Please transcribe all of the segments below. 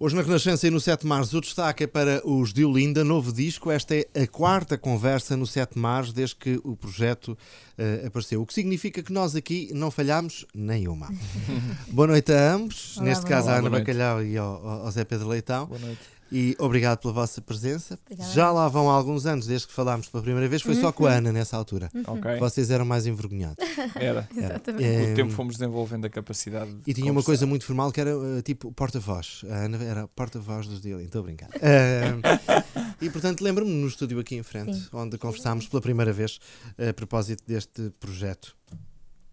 Hoje na Renascença e no 7 Mares o destaque é para os de Olinda, novo disco. Esta é a quarta conversa no 7 Mares desde que o projeto uh, apareceu. O que significa que nós aqui não falhamos nenhuma. boa noite a ambos, Olá, neste caso à Ana Bacalhau e ao, ao Zé Pedro Leitão. Boa noite. E obrigado pela vossa presença. Obrigada. Já lá vão alguns anos desde que falámos pela primeira vez, foi só com a Ana nessa altura. Ok. Vocês eram mais envergonhados. Era. Exatamente. É, Com o tempo fomos desenvolvendo a capacidade. de E tinha uma coisa muito formal que era uh, tipo porta-voz. A Ana era porta-voz dos dele, estou a brincar. Uh, e portanto lembro-me no estúdio aqui em frente, Sim. onde conversámos pela primeira vez a propósito deste projeto.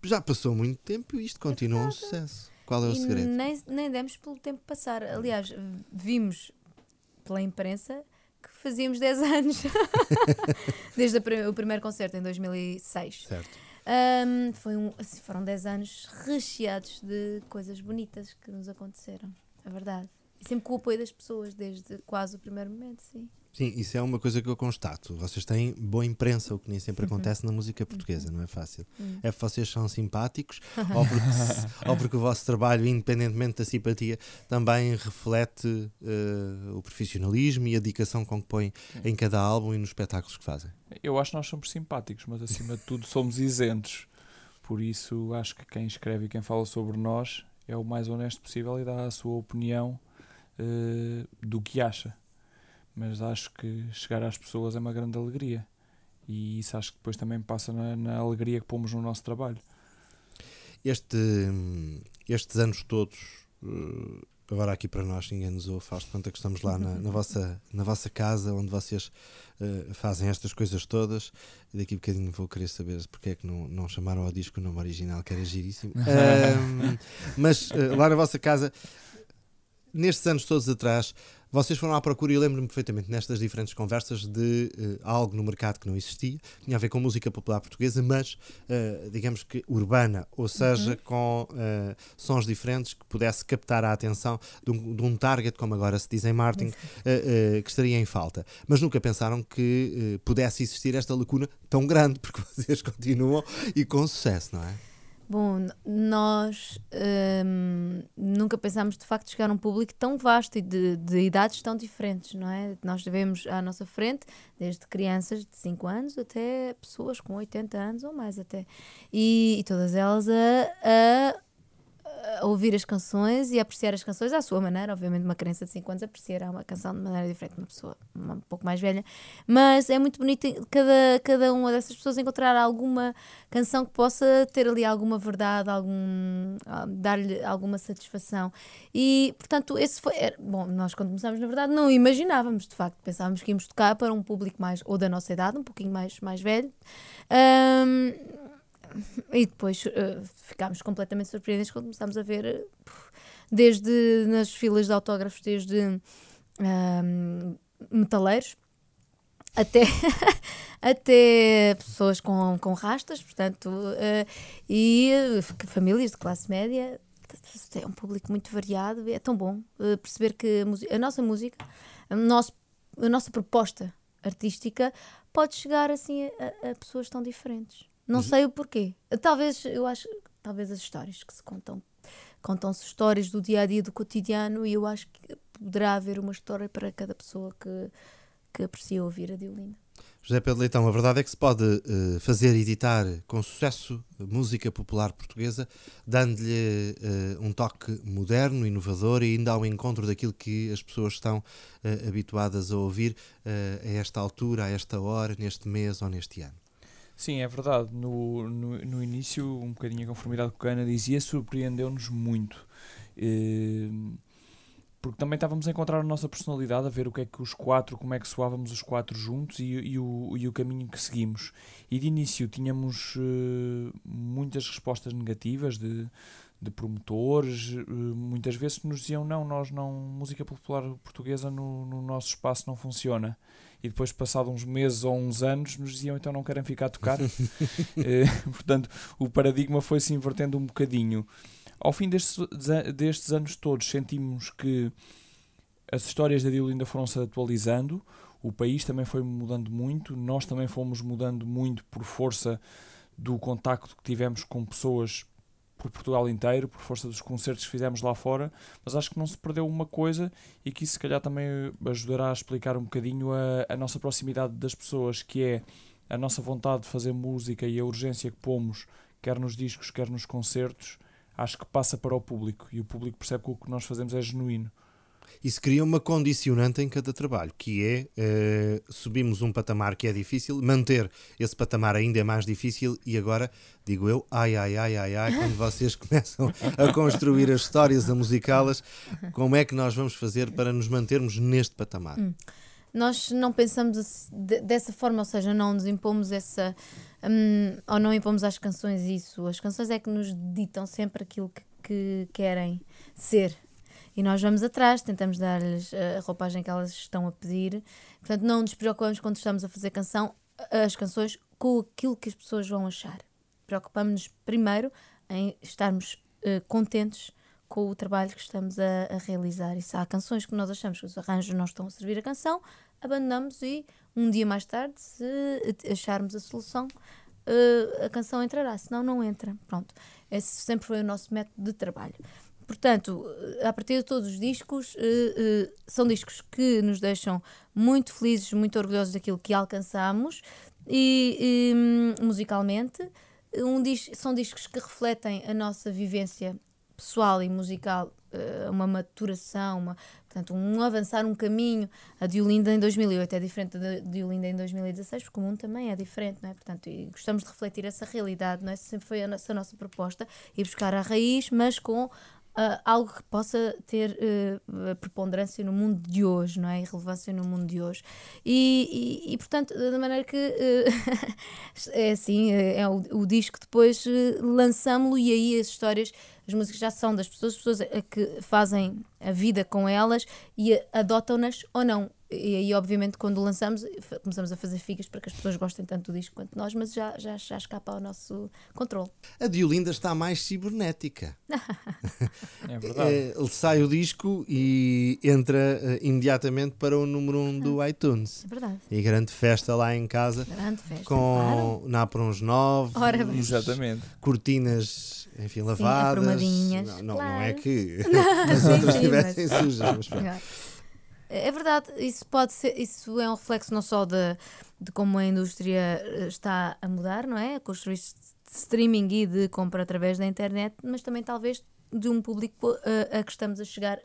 Já passou muito tempo e isto continua um sucesso. Qual é o E segredo? nem, nem demos pelo tempo passar. Aliás, vimos pela imprensa que fazíamos 10 anos. Desde o primeiro concerto em 2006. Certo. Ahm, foi um, assim, foram 10 anos recheados de coisas bonitas que nos aconteceram. É verdade. E sempre com o apoio das pessoas, desde quase o primeiro momento, sim. Sim, isso é uma coisa que eu constato. Vocês têm boa imprensa, o que nem sempre acontece na música portuguesa, não é fácil. Uhum. É porque vocês são simpáticos ou, porque, ou porque o vosso trabalho, independentemente da simpatia, também reflete eh, o profissionalismo e a dedicação com que põem em cada álbum e nos espetáculos que fazem. Eu acho que nós somos simpáticos, mas acima de tudo somos isentos. Por isso acho que quem escreve e quem fala sobre nós é o mais honesto possível e dá a sua opinião eh, do que acha. Mas acho que chegar às pessoas é uma grande alegria. E isso acho que depois também passa na, na alegria que pomos no nosso trabalho. Este, estes anos todos, eh, agora aqui para nós, ninguém nos ouve, faz de conta que estamos lá na, na vossa, na vossa casa, onde vocês eh, fazem estas coisas todas. E daqui a bocadinho vou querer saber porque é que não, não chamaram ao disco o nome original, que era giríssimo. Mas eh, lá na vossa casa, nestes anos todos atrás, vocês foram à procura, e lembro-me perfeitamente nestas diferentes conversas, de eh, algo no mercado que não existia, tinha a ver com música popular portuguesa, mas eh, digamos que urbana, ou seja, com eh, sons diferentes que pudesse captar a atenção de um, de um target, como agora se diz em marketing, que estaria em falta. Mas nunca pensaram que pudesse existir esta lacuna tão grande, porque vocês continuam e com sucesso, não é? Bom, nós hum, nunca pensámos de facto chegar a um público tão vasto e de, de idades tão diferentes, não é? Nós vemos à nossa frente desde crianças de 5 anos até pessoas com 80 anos ou mais até. E, e todas elas a, a- a ouvir as canções e a apreciar as canções à sua maneira. Obviamente, uma criança de 5 anos apreciará uma canção de maneira diferente de uma pessoa um pouco mais velha. Mas é muito bonito cada, cada uma dessas pessoas encontrar alguma canção que possa ter ali alguma verdade, algum, ah, dar-lhe alguma satisfação. E, portanto, esse foi. era- bom, nós quando começámos, na verdade, não imaginávamos, de facto. Pensávamos que íamos tocar para um público mais, ou da nossa idade, um pouquinho mais, mais velho. Ahm, e depois eh, ficámos completamente surpreendidos quando começámos a ver, eh, desde nas filas de autógrafos, desde ahm, metaleiros até, até pessoas com, com rastas, portanto, eh, e famílias de classe média. É um público muito variado é tão bom perceber que a, a nossa música, a, nosso, a nossa proposta artística pode chegar assim a, a pessoas tão diferentes. Não sei o porquê. Talvez, eu acho, talvez as histórias que se contam, contam-se histórias do dia a dia, do cotidiano, e eu acho que poderá haver uma história para cada pessoa que, que aprecia ouvir a Diolinda. José Pedro Leitão, a verdade é que se pode eh, fazer editar com sucesso música popular portuguesa, dando-lhe eh, um toque moderno, inovador e ainda ao encontro daquilo que as pessoas estão eh, habituadas a ouvir a esta altura, a esta hora, neste mês ou neste ano. Sim, é verdade. No, no, no início, um bocadinho a conformidade com a Ana dizia, surpreendeu-nos muito. Eh, porque também estávamos a encontrar a nossa personalidade, a ver o que é que os quatro, como é que soávamos os quatro juntos e, e o, e o caminho que seguimos. E de início tínhamos eh, muitas respostas negativas de, de promotores, eh, muitas vezes que nos diziam não, nós não, música popular portuguesa no, no nosso espaço não funciona. E depois, passado uns meses ou uns anos, nos diziam então não querem ficar a tocar. Eh, portanto, o paradigma foi-se invertendo um bocadinho. Ao fim destes, destes anos todos, sentimos que as histórias da Diolinda foram-se atualizando, o país também foi mudando muito, nós também fomos mudando muito por força do contacto que tivemos com pessoas por Portugal inteiro, por força dos concertos que fizemos lá fora, mas acho que não se perdeu uma coisa e que isso se calhar também ajudará a explicar um bocadinho a, a nossa proximidade das pessoas, que é a nossa vontade de fazer música e a urgência que pomos, quer nos discos, quer nos concertos, acho que passa para o público e o público percebe que o que nós fazemos é genuíno. Isso cria uma condicionante em cada trabalho, que é uh, subimos um patamar que é difícil, manter esse patamar ainda é mais difícil e agora, digo eu, ai, ai, ai, ai, ai, quando vocês começam a construir as histórias, a musicá-las, como é que nós vamos fazer para nos mantermos neste patamar? Hum. Nós não pensamos dessa forma, ou seja, não nos impomos essa. Um, ou não impomos às canções isso. As canções é que nos ditam sempre aquilo que, que querem ser e nós vamos atrás, tentamos dar-lhes a roupagem que elas estão a pedir. Portanto, não nos preocupamos quando estamos a fazer canção, as canções com aquilo que as pessoas vão achar. Preocupamos-nos primeiro em estarmos uh, contentes com o trabalho que estamos a, a, realizar. E se há canções que nós achamos que os arranjos não estão a servir a canção, abandonamos e um dia mais tarde, se acharmos a solução, uh, a canção entrará, senão não entra. Pronto. Esse sempre foi o nosso método de trabalho. Portanto, a partir de todos os discos, uh, uh, são discos que nos deixam muito felizes, muito orgulhosos daquilo que alcançamos e, hum, musicalmente. Um dis são discos que refletem a nossa vivência pessoal e musical, uma maturação, uma, portanto, um avançar um caminho. A de Olinda em 2008 é diferente da de Olinda em 2016, porque o mundo também é diferente, não é? Portanto, gostamos de refletir essa realidade, não é? Sempre foi a nossa, a nossa proposta, ir buscar a raiz, mas com uh, algo que possa ter uh, preponderância no mundo de hoje, não é? Relevância no mundo de hoje. E, e, e portanto, da maneira que uh, é assim, é o, o disco depois lançamos-lo e aí as histórias as músicas já são das pessoas, as pessoas que fazem a vida com elas e adotam-nas ou não. E aí, obviamente, quando lançamos, começamos a fazer figas para que as pessoas gostem tanto do disco quanto nós, mas já, já, já escapa ao nosso controle. A Diolinda está mais cibernética. é verdade. Ele sai o disco e entra uh, imediatamente para o número 1 um do ah, iTunes. É verdade. E grande festa lá em casa. Grande festa. Com claro. uns novos. Ora, Exatamente. Cortinas enfim, lavadas. Sim, não, não, claro. não, é que as outras estivessem sujas. Mas é verdade, isso pode ser, isso é um reflexo não só de, de como a indústria eh, está a mudar, não é? A construir streaming e de compra através da internet, mas também talvez de um público uh, a que estamos a chegar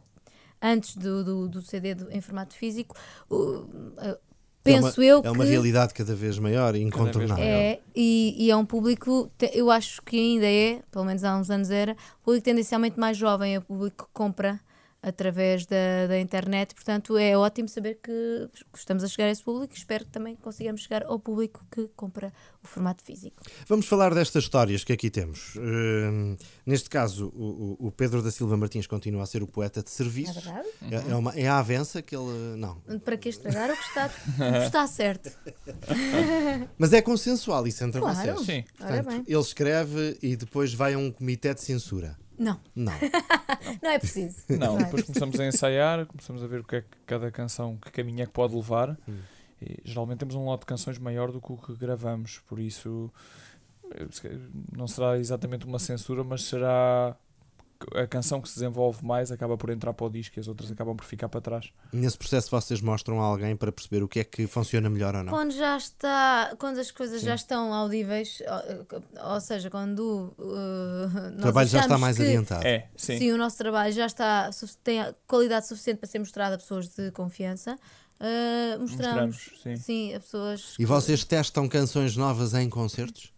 antes do, do, do CD do, em formato físico. Uh, uh, penso é uma, eu é uma que realidade cada vez maior e incontornável. É, e, e, é um público, eu acho que ainda é, pelo menos há uns anos era, público tendencialmente mais jovem, é o público que compra através da, da internet. Portanto, é ótimo saber que estamos a chegar a esse público. Espero que também consigamos chegar ao público que compra o formato físico. Vamos falar destas histórias que aqui temos. Uh, neste caso, o, o, Pedro da Silva Martins continua a ser o poeta de serviço. É verdade. É, é, uma, é a avença que ele. Não. Para que estragar o que está, está certo. Mas é consensual isso entre claro. vocês. Sim. Portanto, ele escreve e depois vai a um comitê de censura. Não. Não. não é preciso. Não, é. depois começamos a ensaiar, começamos a ver o que é que cada canção, que caminho é que pode levar. Hum. E, geralmente temos um lote de canções maior do que o que gravamos, por isso não será exatamente uma censura, mas será a canção que se desenvolve mais acaba por entrar para o disco e as outras acabam por ficar para trás. Nesse processo vocês mostram a alguém para perceber o que é que funciona melhor ou não? Quando já está, quando as coisas Sim. já estão audíveis, ou, ou seja, quando uh, o trabalho já está mais que, adiantado. É, sim. sim, o nosso trabalho já está tem qualidade suficiente para ser mostrado a pessoas de confiança. Uh, mostramos, mostramos sim. sim. a pessoas. E vocês testam canções novas em concertos?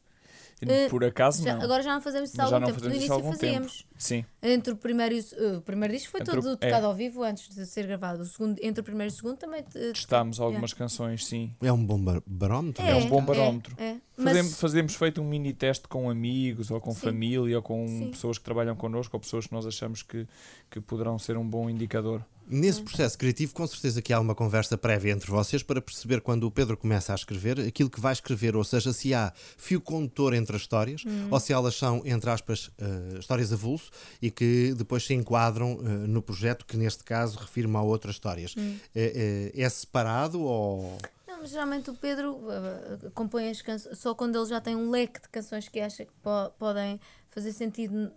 Uh, Por acaso já, não. Agora já não fazemos isso há algum tempo. No início fazíamos. Tempo. Sim. Entre o primeiro e o, o primeiro disco foi entre todo o, tocado é. ao vivo antes de ser gravado. O segundo, entre o primeiro e o segundo também testámos algumas é. canções, sim. É um bom barómetro. É, é um bom barómetro. É, fazemos, Mas... fazemos feito um mini teste com amigos ou com sim. família ou com sim. pessoas que trabalham connosco ou pessoas que nós achamos que, que poderão ser um bom indicador. Nesse processo criativo, com certeza que há uma conversa prévia entre vocês para perceber quando o Pedro começa a escrever aquilo que vai escrever, ou seja, se há fio condutor entre as histórias hum. ou se elas são, entre aspas, uh, histórias avulso e que depois se enquadram uh, no projeto, que neste caso refirma a outras histórias. Hum. É, é, é separado ou. Não, geralmente o Pedro uh, compõe as canções só quando ele já tem um leque de canções que acha que po podem fazer sentido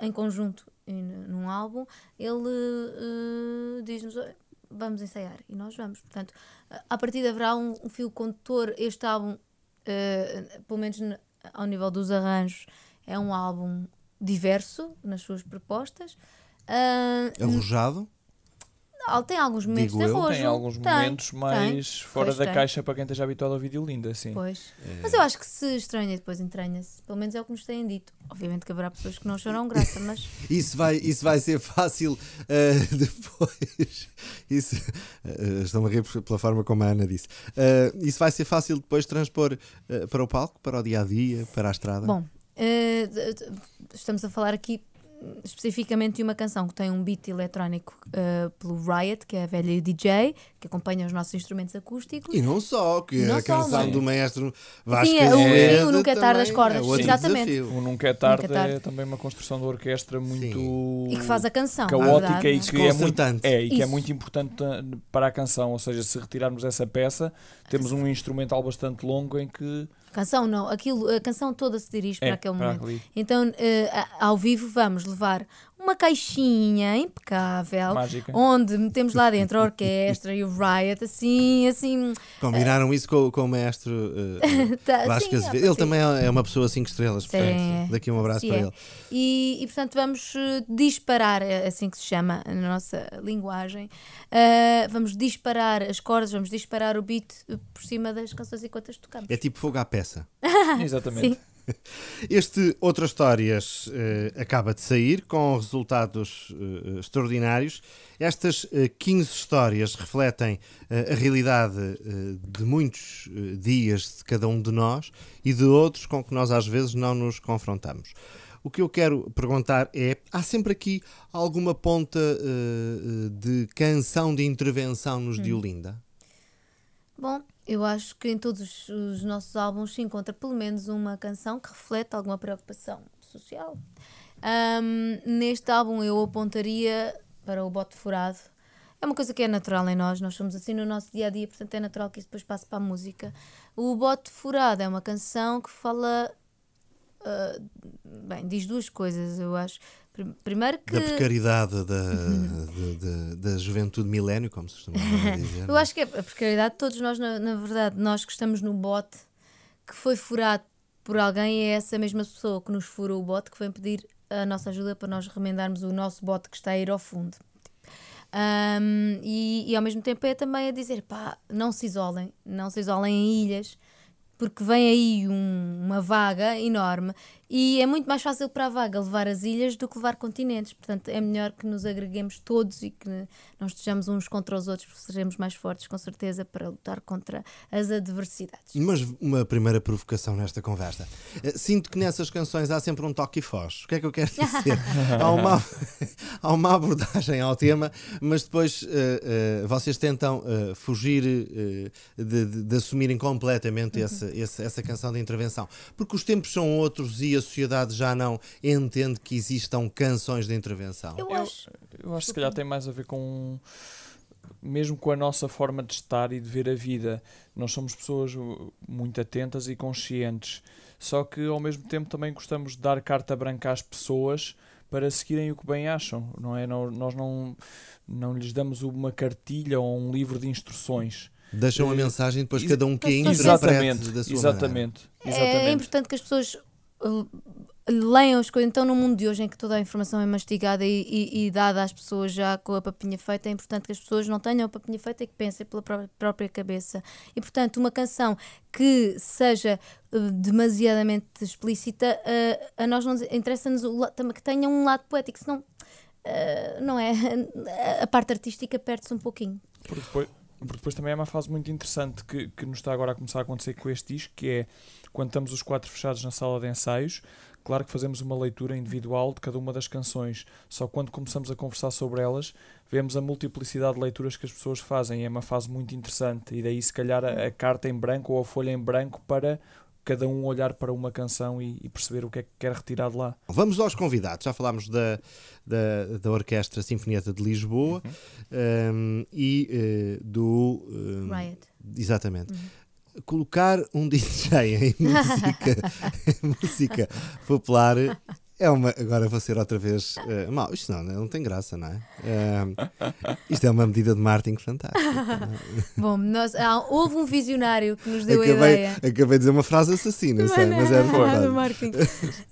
em conjunto num álbum, ele eh, diz-nos "Olha, vamos ensaiar e nós vamos. Portanto, a- partir de haverá um, um fio condutor. Este álbum, eh, pelo menos ao nível dos arranjos, é um álbum diverso nas suas propostas. Ah, Arrojado. Tem alguns momentos Digo de arrojo. Tem alguns momentos mais fora Pois da tem. caixa para quem esteja habituado ao vídeo linda, assim. Pois. É. Mas eu acho que se estranha, depois entranha-se. Pelo menos é o que nos têm dito. Obviamente que haverá pessoas que não choram graça, mas Isso vai, isso vai ser fácil eh, depois. Isso, estão a rir pela forma como a Ana disse. Eh, isso vai ser fácil depois transpor eh, para o palco, para o dia a dia, para a estrada. Bom, estamos a falar aqui especificamente de uma canção que tem um beat eletrónico eh, pelo Riot, que é a velha DJ, que acompanha os nossos instrumentos acústicos. E não só, que Não a só, canção não. do maestro Vasco Sim, é o Azevedo Rio Nunca é Tarde das também Cordas, é exatamente. desafio. O Nunca é Tarde, Nunca é Tarde. é também uma construção da orquestra muito E que faz a canção. caótica verdade, e é? que é muito, é, e que é muito importante uh, para a canção. Ou seja, se retirarmos essa peça, temos um instrumental bastante longo em que Canção não, aquilo, a canção toda se dirige é para aquele momento. ali, Então, a- ao vivo, vamos levar uma caixinha impecável, mágica. onde metemos lá dentro a orquestra e o Riot, assim, assim. Combinaram isso com, com o maestro eh, eh, tá, Vasco sim, Azevedo. ah, Ele sim. também é é uma pessoa 5 estrelas. Sim, portanto, é. Daqui um abraço Sim, para é. ele. E, e, portanto vamos eh, disparar, é assim que se chama na nossa linguagem. Ah, vamos disparar as cordas, vamos disparar o beat por cima das canções enquanto as tocamos. É tipo fogo à peça. Exatamente. Este Outras Histórias eh, acaba de sair com resultados eh, extraordinários. Estas eh, 15 histórias refletem a realidade de muitos dias de cada um de nós e de outros com que nós às vezes não nos confrontamos. O que eu quero perguntar é: há sempre aqui alguma ponta de canção de intervenção nos de Olinda? Bom, eu acho que em todos os, os nossos álbuns se encontra pelo menos uma canção que reflete alguma preocupação social. Ahm, neste álbum eu apontaria para o bote furado. É uma coisa que é natural em nós, nós somos assim no nosso dia a dia, portanto é natural que isso depois passe para a música. O bote furado é uma canção que fala. ah, bem, diz duas coisas, eu acho. Prim- Primeiro que. Da precariedade da, de- de- da juventude milénio, como se costuma dizer. Eu acho que é a precariedade de todos nós, na, na verdade, nós que estamos no bote que foi furado por alguém, é essa mesma pessoa que nos furou o bote que vem pedir a nossa ajuda para nós remendarmos o nosso bote que está a ir ao fundo. Ahm, e, e ao mesmo tempo é também a dizer, pá, não se isolem, não se isolem em ilhas, porque vem aí um- uma vaga enorme e é muito mais fácil para a vaga levar as ilhas do que levar continentes. Portanto, é melhor que nos agreguemos todos e que não estejamos uns contra os outros, porque seremos mais fortes, com certeza, para lutar contra as adversidades. Mas uma primeira provocação nesta conversa. Eh, Sinto que nessas canções há sempre um toque e foz. O que é que eu quero dizer? há, uma, há uma abordagem ao tema, mas depois eh, eh, vocês tentam eh, fugir de, de- de assumirem completamente essa, essa, essa canção de intervenção. Porque os tempos são outros e a sociedade já não entende que existam canções de intervenção. Eu, Eu- acho. Eu acho que se calhar tem mais a ver com mesmo com a nossa forma de estar e de ver a vida. Nós somos pessoas uh, muito atentas e conscientes, só que ao mesmo tempo também gostamos de dar carta branca às pessoas para seguirem o que bem acham, não é? Nó- Nós não, não lhes damos uma cartilha ou um livro de instruções. Deixam a Eh, mensagem, depois cada um que interprete Exatamente, da sua maneira. exatamente, É, exatamente. importante que as pessoas leiam as coisas. Então, no mundo de hoje em que toda a informação é mastigada e, e- e dada às pessoas já com a papinha feita, é importante que as pessoas não tenham a papinha feita e que pensem pela pró- própria cabeça. E, portanto, uma canção que seja uh, demasiadamente explícita, uh, a nós não nos- interessa-nos que tenha um lado poético, senão. uh, não é? A parte artística perde-se um pouquinho. Porque depois, porque depois também é uma fase muito interessante que, que nos está agora a começar a acontecer com este disco, que é quando estamos os quatro fechados na sala de ensaios, claro que fazemos uma leitura individual de cada uma das canções, só quando começamos a conversar sobre elas, vemos a multiplicidade de leituras que as pessoas fazem, e é uma fase muito interessante, e daí se calhar a, a carta em branco ou a folha em branco para cada um olhar para uma canção e, e perceber o que é que quer retirar de lá. Vamos aos convidados. Já falámos da, da, da Orquestra Sinfonieta de Lisboa um, e eh, do. um, Riot. Exatamente. Colocar um DJ em música, em música popular É uma, agora vou ser outra vez uh, mau. Isto não, não tem graça, não é? Uh, isto é uma medida de marketing fantástica. Bom, nós, houve um visionário que nos deu acabei, a ideia. Acabei de dizer uma frase assassina, Não sei, é mas era nada, verdade. marketing.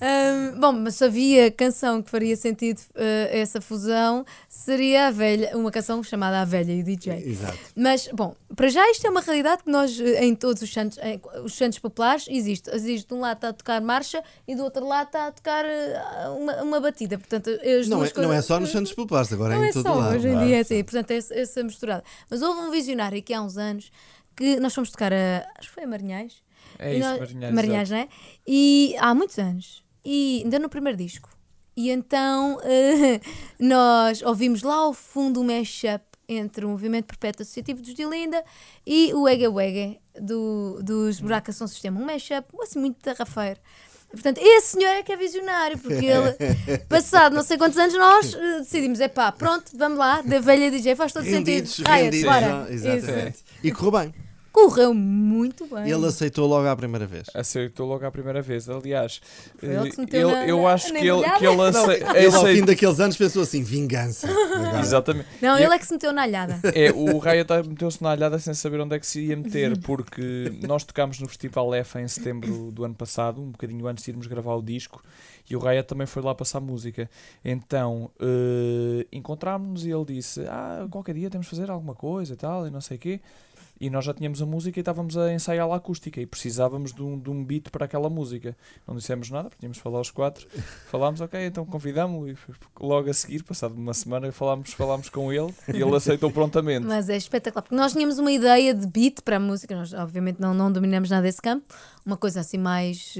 Ahm, bom, mas se havia canção que faria sentido eh, essa fusão, seria a velha, uma canção chamada A Velha e o DJ. Exato. Mas, bom, para já isto é uma realidade que nós, eh, em todos os santos, os santos populares, existe. Existe de um lado está a tocar marcha e do outro lado está a tocar eh, uma, uma batida. Portanto, as Não duas é, não é coisas- só nos Santos Populares, agora não é em é todo só, lado. hoje em não é? dia é assim, portanto é essa, essa misturada. Mas houve um visionário aqui há uns anos que nós fomos tocar a, acho que foi a Marinhais. É isso, nós- Marinhais. Marinhais, não é? E há muitos anos. E ainda no primeiro disco. E então eh, nós ouvimos lá ao fundo um mashup entre o Movimento Perpétuo Associativo dos Dilinda e o Ega Wega do, dos Buraca São Sistema. Um mashup assim muito tarrafeiro. Portanto, esse senhor é que é visionário, porque ele, passado não sei quantos anos, nós eh, decidimos: é pá, pronto, vamos lá, da velha DJ, faz todo Rendidos, sentido. Rendidos. bora. não, Exatamente. Isso. E correu bem. Correu muito bem. Ele aceitou logo à primeira vez. Aceitou logo à primeira vez. Aliás, ele eh, meteu ele- na- eu acho que ele, que ele ace- Ele, ao aceitou- fim daqueles anos, pensou assim: vingança. Exatamente. Não, E ele é que se meteu na alhada. É, o Riot meteu-se na alhada sem saber onde é que se ia meter, porque nós tocámos no Festival F em setembro do ano passado, um bocadinho antes de irmos gravar o disco, e o Riot também foi lá passar música. Então eh, encontrámos-nos e ele disse: Ah, qualquer dia temos de fazer alguma coisa e tal, e não sei o quê. E nós já tínhamos a música e estávamos a ensaiar a acústica e precisávamos de um, de um beat para aquela música. Não dissemos nada, porque tínhamos de falar os quatro. Falámos, ok, então convidámos-lo e logo a seguir, passado uma semana, falámos, falámos com ele e ele aceitou prontamente. Mas é espetacular, porque nós tínhamos uma ideia de beat para a música, nós obviamente não, não dominamos nada desse campo, uma coisa assim mais.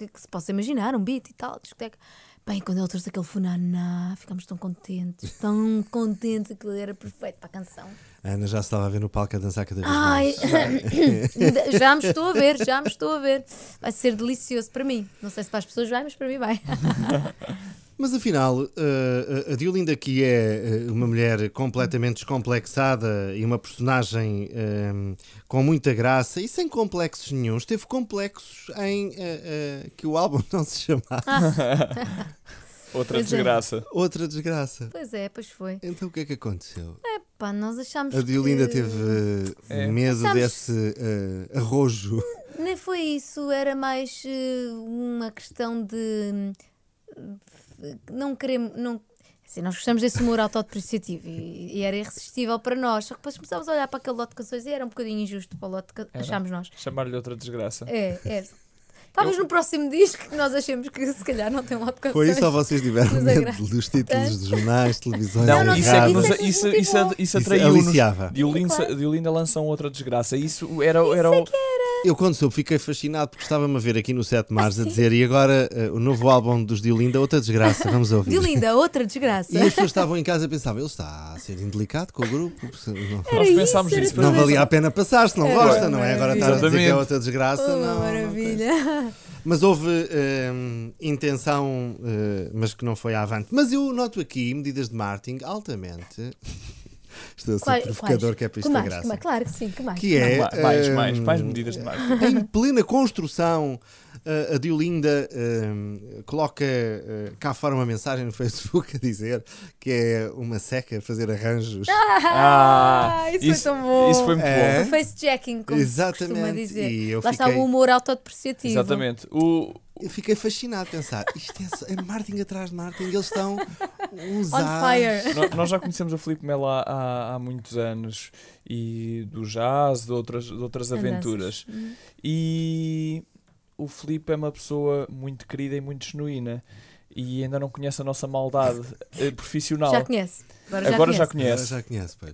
é que se possa imaginar? Um beat e tal, discoteca. Bem, quando ele trouxe aquele funaná, ficámos tão contentes, tão contentes, aquilo era perfeito para a canção. A Ana já se estava a ver no palco a dançar cada vez Ai, mais. já me estou a ver, já me estou a ver. Vai ser delicioso para mim. Não sei se para as pessoas vai, mas para mim vai. Mas afinal, eh, a Diolinda, que é eh, uma mulher completamente descomplexada e uma personagem eh, com muita graça e sem complexos nenhums, teve complexos em eh, eh, que o álbum não se chamasse Outra Pois é. desgraça. Outra Desgraça. Pois é, pois foi. Então o que é que aconteceu? Pá, nós achámos A Diolinda que... teve eh, É. medo desse eh, arrojo. Nem foi isso, era mais eh, uma questão de não queremos. Não, assim, nós gostamos desse humor autodepreciativo e, e era irresistível para nós. Só que depois começámos a olhar para aquele lote de canções e era um bocadinho injusto para o lote que Era. achámos nós. Chamar-lhe outra desgraça. É, é. Talvez no próximo disco que nós achemos que se calhar não tem um lote de canções. Foi isso ou vocês tiveram é medo dos títulos dos jornais, televisões, Não, não, isso é que rádio? isso é que isso, isso, motivou. isso Isso atraiu-nos. aliciava. Diolinda, Claro. Diolinda lançam outra desgraça. Isso era. era o- Eu, quando soube, fiquei fascinado porque estava-me a ver aqui no 7 de Março a dizer e agora eh, o novo álbum dos Diolinda, outra desgraça, vamos ouvir. Diolinda, outra desgraça. E as pessoas estavam em casa e pensavam, ele está a ser indelicado com o grupo. Não, Era Nós isso, pensámos nisso. não valia a pena passar se não É, gosta, não é? Agora estar a dizer que é outra desgraça, Oh, não. não maravilha. Mas houve hum, intenção, eh, mas que não foi à avante. Mas eu noto aqui medidas de marketing altamente. Estou a ser Quais- provocador, quais? que é para Que isto a mais? graça. Que mais? Claro que sim, que mais? Que é. Ma- mais, hum, mais, mais medidas de marketing. Em plena construção, eh, a Diolinda coloca eh, cá fora uma mensagem no Facebook a dizer que é uma seca fazer arranjos. Ah, isso, isso- foi tão bom. Isso foi muito É. bom. O face-jacking, como se costuma Exatamente. dizer. E eu Lá está fiquei, o humor autodepreciativo. Exatamente. O, eu fiquei fascinado a pensar: isto é, é marketing atrás de marketing, eles estão uns On as- fire. nó- nós já conhecemos o Filipe Melo há, há, há muitos anos e do jazz, de outras, de outras aventuras. Andanças. Hum. E o Filipe é uma pessoa muito querida e muito genuína. E ainda não conhece a nossa maldade eh, profissional. Já conhece. Agora já Agora já conhece. Agora conhece. já conhece, pois.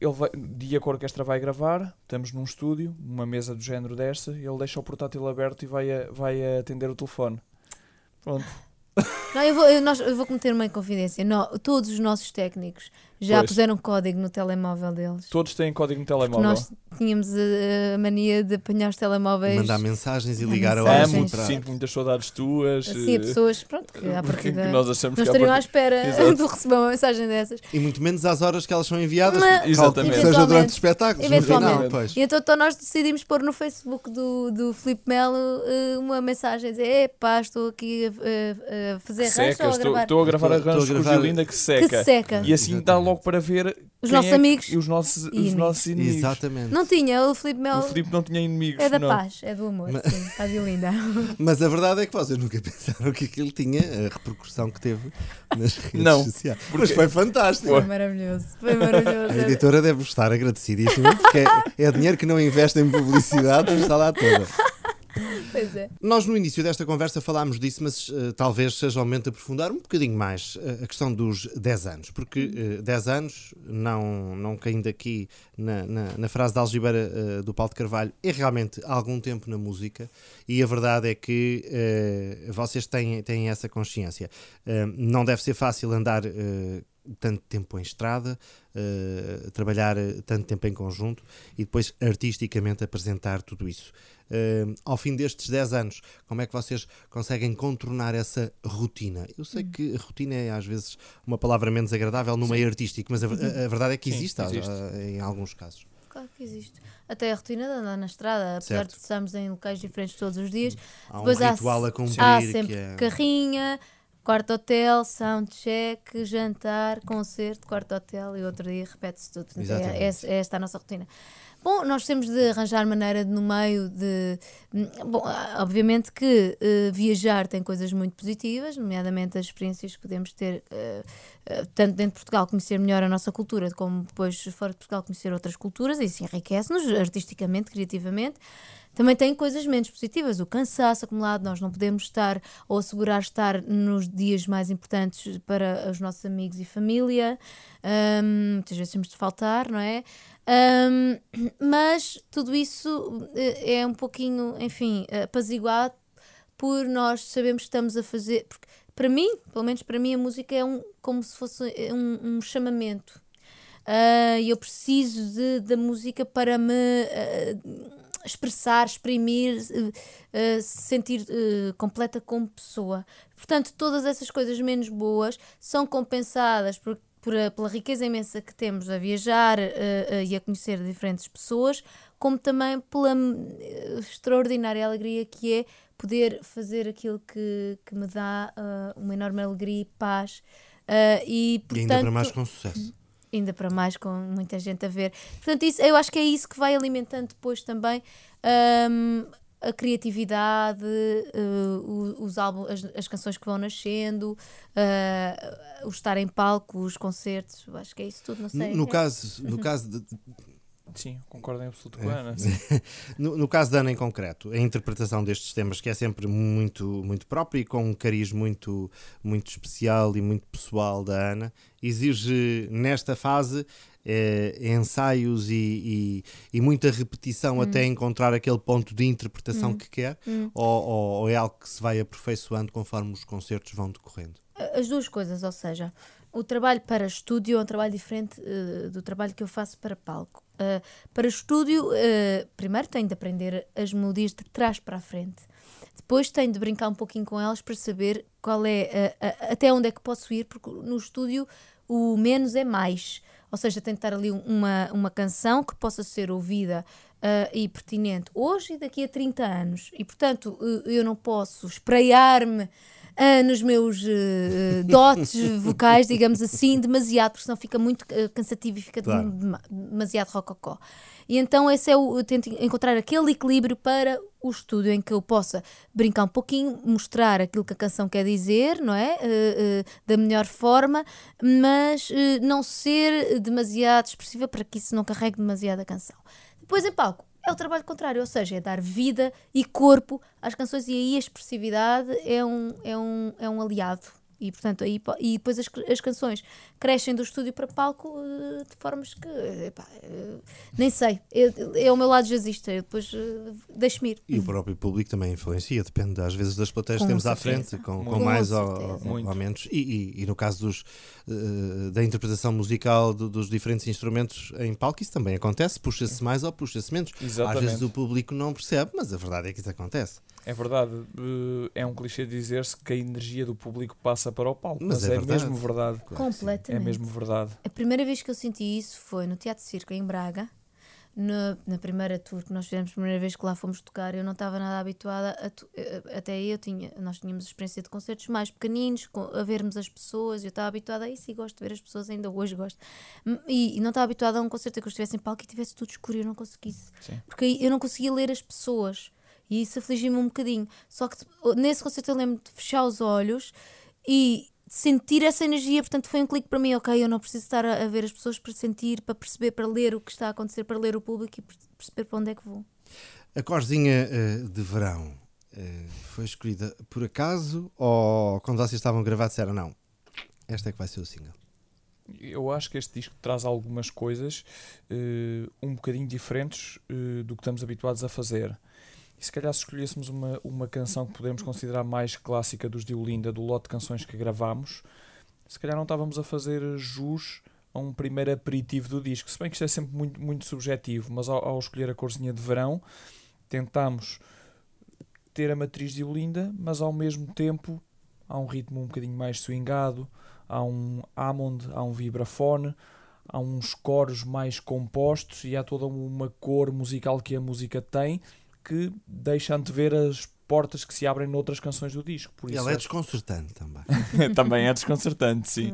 Ele vai, dia que a vai gravar, estamos num estúdio, uma mesa do género desta, ele deixa o portátil aberto e vai, a- vai a atender o telefone. Pronto. Não, eu, vou, eu, nós- eu vou cometer uma inconfidência. Nó- todos os nossos técnicos já Pois. puseram código no telemóvel deles. Todos têm código no Porque telemóvel. nós tínhamos a, a mania de apanhar os telemóveis. Mandar mensagens e Mandar ligar a mensagens. horas Amo, para... sinto muitas saudades tuas. Assim, a eh, pessoas, pronto, que à que partida nós achamos não que à estariam à espera Exato. de receber uma mensagem dessas. E muito menos às horas que elas são enviadas, Mas- porque Exatamente. que seja durante os espetáculos. no final, Eventualmente. pois. E então, então nós decidimos pôr no Facebook do, do Filipe Melo eh, uma mensagem a dizer: Epá, estou aqui a, a- fazer que seca, a estou, a gravar a arranjos com o gravar- Gilinda que que seca. seca. E assim dá. Logo para ver Os nossos é que- amigos e os nossos, e os inimigos. nossos inimigos. Exatamente. Não tinha, o Filipe O Melo Filipe não tinha inimigos. é da não. paz, é do amor. Mas- Sim, está de linda. Mas a verdade é que vocês nunca pensaram que aquilo tinha a repercussão que teve nas redes Não, sociais. porque- Mas foi fantástico. Foi maravilhoso. Foi maravilhoso. A editora deve estar agradecidíssima porque é, é dinheiro que não investe em publicidade, está lá toda. Pois é. Nós no início desta conversa falámos disso, mas eh, talvez seja o momento de aprofundar um bocadinho mais eh, a questão dos 10 anos, porque eh, 10 anos, não, não caindo aqui na, na, na frase da Algibeira eh, do Paulo de Carvalho, é realmente algum tempo na música e a verdade é que eh, vocês têm, têm essa consciência. Eh, não deve ser fácil andar eh, tanto tempo em estrada, eh, trabalhar eh, tanto tempo em conjunto e depois artisticamente apresentar tudo isso. Eh, ao fim destes 10 anos, como é que vocês conseguem contornar essa rotina? Eu sei que a rotina é às vezes uma palavra menos agradável no meio artístico, mas a, a- verdade é que Sim, existe, existe. em alguns casos. Claro que existe. Até a rotina de andar na estrada, apesar Certo. de estarmos em locais diferentes todos os dias, Há Depois um há ritual se- a cumprir há que sempre é... carrinha, quarto hotel, soundcheck, jantar, concerto, quarto hotel e outro dia repete-se tudo. É, é, é esta a nossa rotina. Bom, nós temos de arranjar maneira de, no meio de. Bom, ah, obviamente que eh, viajar tem coisas muito positivas, nomeadamente as experiências que podemos ter, eh, eh, tanto dentro de Portugal, conhecer melhor a nossa cultura, como depois fora de Portugal, conhecer outras culturas, e isso enriquece-nos artisticamente, criativamente. Também tem coisas menos positivas, o cansaço acumulado, nós não podemos estar ou assegurar estar nos dias mais importantes para os nossos amigos e família, Ahm, muitas vezes temos de faltar, não é? Ahm, mas tudo isso eh, é um pouquinho, enfim, apaziguado por nós sabermos que estamos a fazer. Porque para mim, pelo menos para mim, a música é um, como se fosse um, um chamamento. E eu preciso de, da música para me ah, expressar, exprimir, eh, eh, sentir eh, completa como pessoa. Portanto, todas essas coisas menos boas são compensadas por, por a- pela riqueza imensa que temos a viajar eh, eh, e a conhecer diferentes pessoas, como também pela eh, extraordinária alegria que é poder fazer aquilo que, que me dá eh, uma enorme alegria e paz. E, E portanto, ainda para mais com sucesso. ainda para mais com muita gente a ver. Portanto, isso, eu acho que é isso que vai alimentando depois também hum, a criatividade, uh, os álbuns, as, as canções que vão nascendo, uh, o estar em palco, os concertos, eu acho que é isso tudo, não sei. No, no É. caso, no caso de, Sim, concordo em absoluto É. com a Ana. No, no caso da Ana em concreto, a interpretação destes temas, que é sempre muito, muito própria e com um cariz muito, muito especial e muito pessoal da Ana, exige nesta fase eh, ensaios e, e, e muita repetição até encontrar aquele ponto de interpretação que quer, Hum. ou, ou- ou é algo que se vai aperfeiçoando conforme os concertos vão decorrendo? As duas coisas, ou seja, o trabalho para estúdio é um trabalho diferente eh, do trabalho que eu faço para palco. Eh, para estúdio, eh, primeiro tenho de aprender as melodias de trás para a frente. Depois tenho de brincar um pouquinho com elas para saber qual é até onde é que posso ir, porque no estúdio o menos é mais. Ou seja, estar ali uma, uma canção que possa ser ouvida eh, e pertinente hoje e daqui a 30 anos. E portanto, eu não posso espraiar-me ah, nos meus eh, dotes vocais, digamos assim, demasiado, porque senão fica muito cansativo e fica Claro. dema- demasiado rococó. E então esse é o, eu tento encontrar aquele equilíbrio para o estúdio em que eu possa brincar um pouquinho, mostrar aquilo que a canção quer dizer, não é? Eh, eh, da melhor forma, mas eh, não ser demasiado expressiva para que isso não carregue demasiado a canção. Depois em palco, é o trabalho contrário, ou seja, é dar vida e corpo às canções e aí a expressividade é um, é um, é um aliado. E, portanto, aí, e depois as, as canções crescem do estúdio para palco eh, de formas que, epá, eh, nem sei, é, é o meu lado jazzista, eu depois eh, deixo-me ir. E o próprio público também influencia, depende às vezes das plateias que Com temos à certeza. frente, com, com Muito. mais Com ou, ou- menos. E, e- e no caso dos, da interpretação musical do- dos diferentes instrumentos em palco, isso também acontece, puxa-se mais ou puxa-se menos. Às Exatamente. vezes o público não percebe, mas a verdade é que isso acontece. É verdade, eh, é um clichê dizer-se que a energia do público passa para o palco, Mas mas, é é, verdade. mesmo verdade. Completamente. É mesmo verdade. A primeira vez que eu senti isso foi no Teatro Circo em Braga, na, na primeira tour que nós fizemos, a primeira vez que lá fomos tocar, eu não estava nada habituada a tu- eh, até eu tinha, nós tínhamos a experiência de concertos mais pequeninos, com- a vermos as pessoas, eu estava habituada a isso e gosto de ver as pessoas, ainda hoje gosto. E, e não estava habituada a um concerto em que eu estivesse em palco e tivesse tudo escuro e eu não conseguisse. Sim. Porque aí eu não conseguia ler as pessoas e isso afligia-me um bocadinho. Só que nesse concerto eu lembro de fechar os olhos e sentir essa energia, portanto foi um clique para mim, ok, eu não preciso estar a, a ver as pessoas para sentir, para perceber, para ler o que está a acontecer, para ler o público e per- perceber para onde é que vou. A corzinha eh, de verão eh, foi escolhida por acaso ou quando vocês estavam a gravar disseram não, esta é que vai ser o single? Eu acho que este disco traz algumas coisas eh, um bocadinho diferentes do que estamos habituados a fazer. E se calhar se escolhêssemos uma, uma canção que podemos considerar mais clássica dos Diolinda, do lote de canções que gravámos, se calhar não estávamos a fazer jus a um primeiro aperitivo do disco. Se bem que isto é sempre muito, muito subjetivo, mas ao, ao escolher a corzinha de verão, tentámos ter a matriz de Olinda, mas ao mesmo tempo há um ritmo um bocadinho mais swingado, há um Hammond, há um vibrafone, há uns coros mais compostos e há toda uma cor musical que a música tem que deixa antever as portas que se abrem noutras canções do disco. Por E isso ela é acho- desconcertante também. também é desconcertante, sim.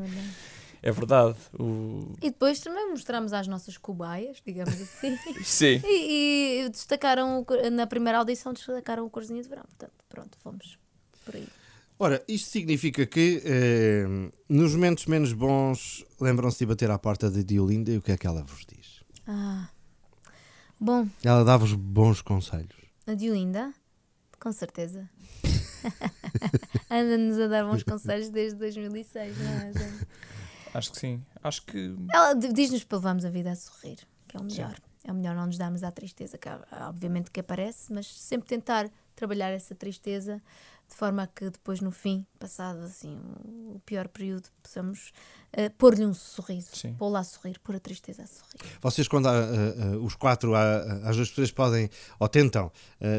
É verdade. O... E depois também mostramos às nossas cobaias, digamos assim. Sim. E, e destacaram, na primeira audição, destacaram o Corzinha de Verão. Portanto, pronto, fomos por aí. Ora, isto significa que eh, nos momentos menos bons lembram-se de bater à porta de Diolinda e o que é que ela vos diz? Ah. Bom, Ela dá-vos bons conselhos. A Diolinda, com certeza. Anda-nos a dar bons conselhos desde 2006, não é? Zé? Acho que sim. Acho que Ela diz-nos para levarmos a vida a sorrir, que é o melhor. É o melhor não nos darmos à tristeza, que obviamente que aparece, mas sempre tentar trabalhar essa tristeza de forma a que depois no fim, passado assim o pior período, possamos eh, pôr-lhe um sorriso, pô-la a sorrir, pôr a tristeza a sorrir. Vocês, quando há, ah, ah, os quatro, há, às vezes pessoas podem, ou tentam,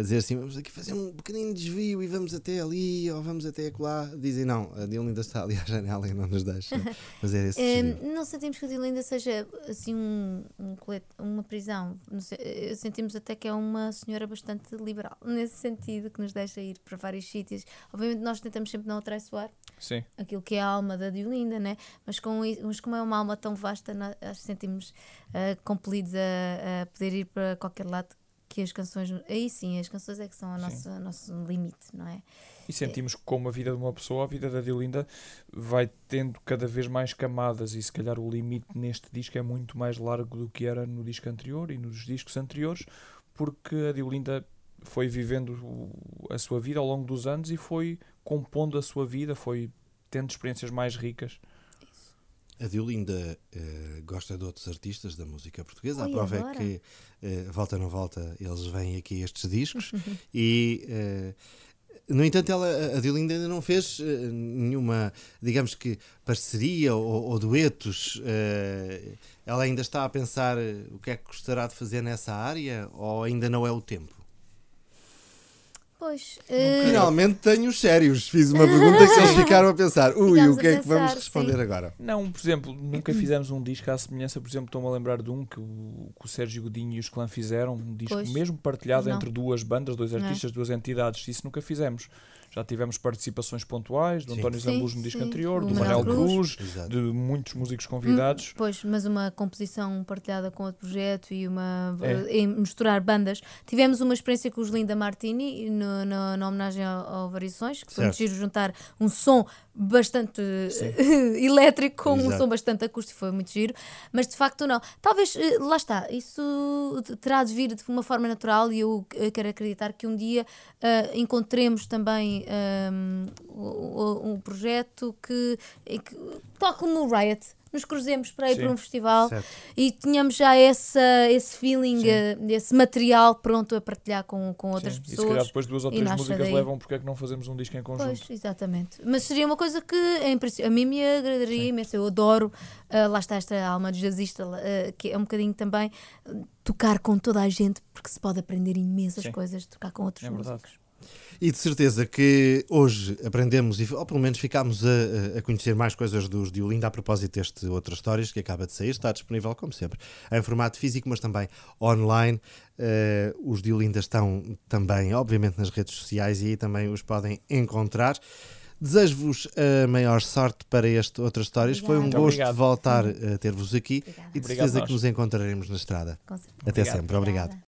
dizer assim: vamos aqui fazer um pequenino desvio e vamos até ali, ou vamos até lá. Dizem: não, a Diolinda está ali à janela e não nos deixa fazer esse desvio. não sentimos que a Dilinda seja assim um, um colete- uma prisão. Não sei, sentimos até que é uma senhora bastante liberal, nesse sentido, que nos deixa ir para vários sítios. Obviamente nós tentamos sempre não atraiçoar sim. aquilo que é a alma da Diolinda, né? mas, com, mas como é uma alma tão vasta, nós sentimos ah, compelidos a, a poder ir para qualquer lado que as canções, aí sim, as canções é que são o nosso limite, não é? E sentimos que como a vida de uma pessoa, a vida da Diolinda vai tendo cada vez mais camadas e se calhar o limite neste disco é muito mais largo do que era no disco anterior e nos discos anteriores, porque a Diolinda foi vivendo a sua vida ao longo dos anos e foi compondo a sua vida, foi tendo experiências mais ricas. A Diolinda eh, gosta de outros artistas da música portuguesa. Ui, a prova adora. é que, eh, volta ou não volta, eles vêm aqui estes discos. e, eh, no entanto, ela, a Diolinda ainda não fez nenhuma, digamos que, parceria ou, ou duetos. ela ainda está a pensar o que é que gostará de fazer nessa área ou ainda não é o tempo? Pois, eh, Finalmente tenho os sérios. Fiz uma pergunta que eles ficaram a pensar. Ui, Ficámos o que é que vamos responder sim. agora? Não, por exemplo, nunca fizemos um disco à semelhança, por exemplo, estou-me a lembrar de um que o, que o Sérgio Godinho e os Clã fizeram, um disco Pois. mesmo partilhado Não. entre duas bandas, dois Não é? artistas, duas entidades. Isso nunca fizemos. Já tivemos participações pontuais, do Sim. António Zambujo no disco sim. anterior, do Manuel Manel Cruz, Exato. de muitos músicos convidados. Hum, Pois, mas uma composição partilhada com outro projeto e uma É. em misturar bandas. Tivemos uma experiência com os Linda Martini no, no- na homenagem ao, ao Variações, que foi giro juntar um som bastante elétrico, com Exato. um som bastante acústico, foi muito giro, mas de facto não. Talvez, eh, lá está, isso terá de vir de uma forma natural e eu eh, quero acreditar que um dia uh, encontremos também um, um, um projeto que, que, tal como no Riot, nos cruzemos para ir Sim, para um festival certo. e tínhamos já essa, esse feeling, uh, esse material pronto a partilhar com, com outras Sim. pessoas. E se calhar depois duas ou três músicas daí. levam porque é que não fazemos um disco em conjunto. Pois, exatamente. Mas seria uma coisa que em, a mim me agradaria imenso. Eu adoro, uh, lá está esta alma de jazzista, uh, que é um bocadinho também tocar com toda a gente, porque se pode aprender imensas Sim. coisas, tocar com outros é músicos. E de certeza que hoje aprendemos, ou pelo menos ficámos a, a conhecer mais coisas dos de Olinda a propósito deste Outras Histórias que acaba de sair. Está disponível, como sempre, em formato físico, mas também online. Uh, os de Olinda estão também, obviamente, nas redes sociais e aí também os podem encontrar. Desejo-vos a maior sorte para este Outras Histórias. Obrigada. Foi um Muito gosto obrigado. voltar a ter-vos aqui Obrigada. e de certeza que nos encontraremos na estrada. Até Obrigado. sempre. Obrigado.